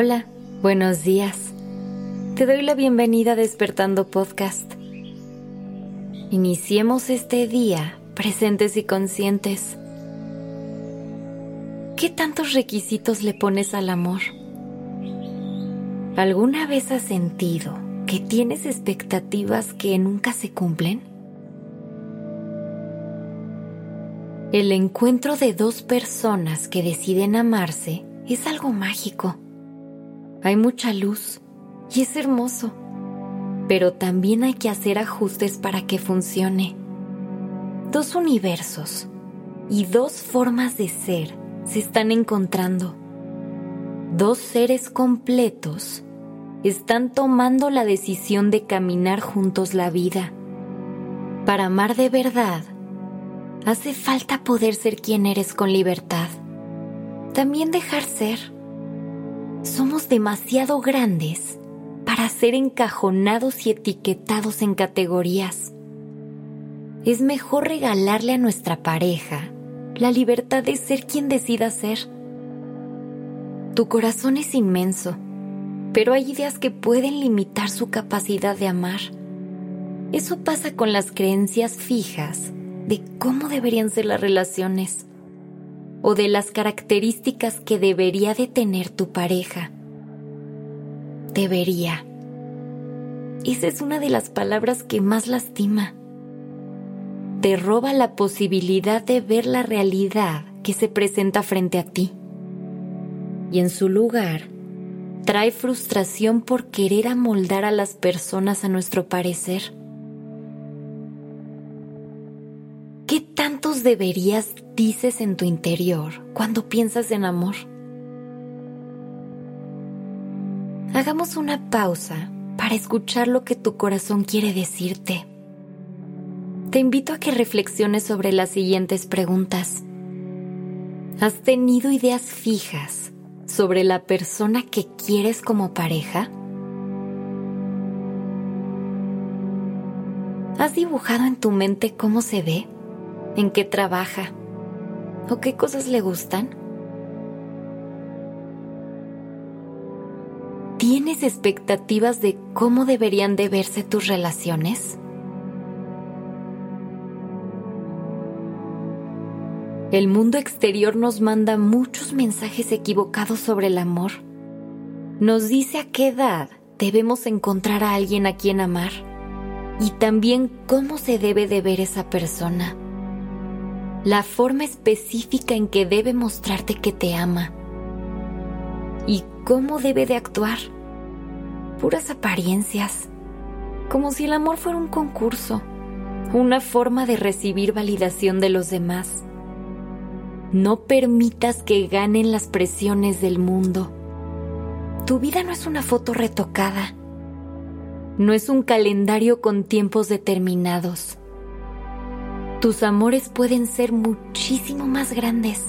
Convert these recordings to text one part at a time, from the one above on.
Hola, buenos días. Te doy la bienvenida a Despertando Podcast. Iniciemos este día presentes y conscientes. ¿Qué tantos requisitos le pones al amor? ¿Alguna vez has sentido que tienes expectativas que nunca se cumplen? El encuentro de dos personas que deciden amarse es algo mágico. Hay mucha luz y es hermoso, pero también hay que hacer ajustes para que funcione. Dos universos y dos formas de ser se están encontrando. Dos seres completos están tomando la decisión de caminar juntos la vida. Para amar de verdad, hace falta poder ser quien eres con libertad. También dejar ser. Somos demasiado grandes para ser encajonados y etiquetados en categorías. Es mejor regalarle a nuestra pareja la libertad de ser quien decida ser. Tu corazón es inmenso, pero hay ideas que pueden limitar su capacidad de amar. Eso pasa con las creencias fijas de cómo deberían ser las relaciones o de las características que debería de tener tu pareja. Debería. Esa es una de las palabras que más lastima. Te roba la posibilidad de ver la realidad que se presenta frente a ti. Y en su lugar, trae frustración por querer amoldar a las personas a nuestro parecer deberías dices en tu interior cuando piensas en amor? Hagamos una pausa para escuchar lo que tu corazón quiere decirte. Te invito a que reflexiones sobre las siguientes preguntas. ¿Has tenido ideas fijas sobre la persona que quieres como pareja? ¿Has dibujado en tu mente cómo se ve? En qué trabaja o qué cosas le gustan? ¿Tienes expectativas de cómo deberían de verse tus relaciones? El mundo exterior nos manda muchos mensajes equivocados sobre el amor. Nos dice a qué edad debemos encontrar a alguien a quien amar y también cómo se debe de ver esa persona la forma específica en que debe mostrarte que te ama y cómo debe de actuar. Puras apariencias, como si el amor fuera un concurso, una forma de recibir validación de los demás. No permitas que ganen las presiones del mundo. Tu vida no es una foto retocada, no es un calendario con tiempos determinados tus amores pueden ser muchísimo más grandes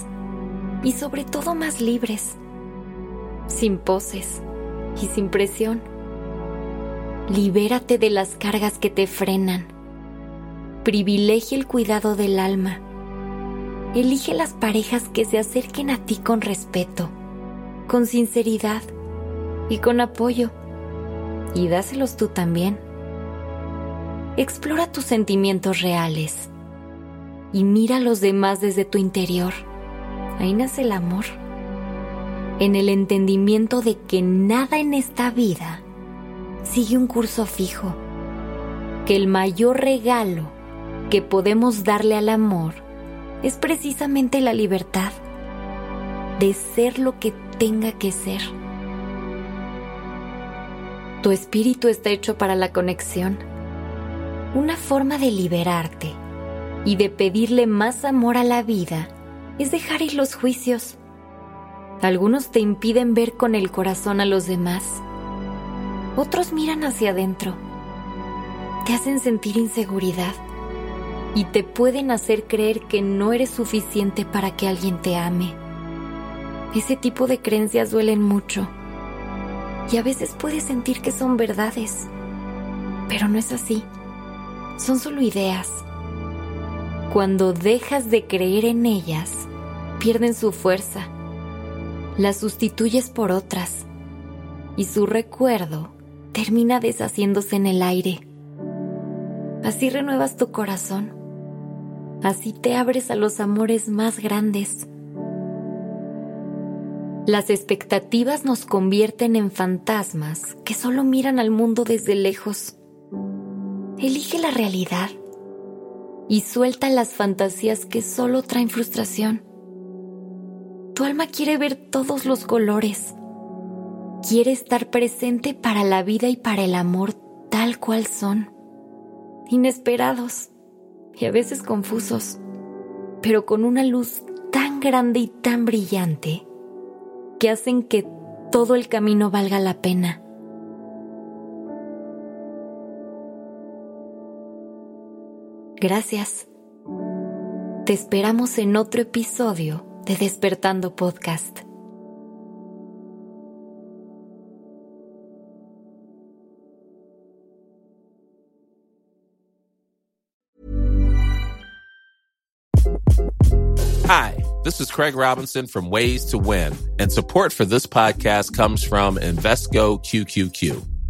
y sobre todo más libres, sin poses y sin presión. Libérate de las cargas que te frenan. Privilegia el cuidado del alma. Elige las parejas que se acerquen a ti con respeto, con sinceridad y con apoyo. Y dáselos tú también. Explora tus sentimientos reales y mira a los demás desde tu interior. Ahí nace el amor. En el entendimiento de que nada en esta vida sigue un curso fijo. Que el mayor regalo que podemos darle al amor es precisamente la libertad de ser lo que tenga que ser. Tu espíritu está hecho para la conexión, una forma de liberarte y de pedirle más amor a la vida es dejar ir los juicios. Algunos te impiden ver con el corazón a los demás. Otros miran hacia adentro. Te hacen sentir inseguridad y te pueden hacer creer que no eres suficiente para que alguien te ame. Ese tipo de creencias duelen mucho y a veces puedes sentir que son verdades, pero no es así. Son solo ideas cuando dejas de creer en ellas, pierden su fuerza. Las sustituyes por otras y su recuerdo termina deshaciéndose en el aire. Así renuevas tu corazón. Así te abres a los amores más grandes. Las expectativas nos convierten en fantasmas que solo miran al mundo desde lejos. Elige la realidad y suelta las fantasías que solo traen frustración. Tu alma quiere ver todos los colores. Quiere estar presente para la vida y para el amor tal cual son. Inesperados y a veces confusos, pero con una luz tan grande y tan brillante que hacen que todo el camino valga la pena. Gracias. Te esperamos en otro episodio de Despertando Podcast. Hi, this is Craig Robinson from Ways to Win, and support for this podcast comes from Invesco QQQ.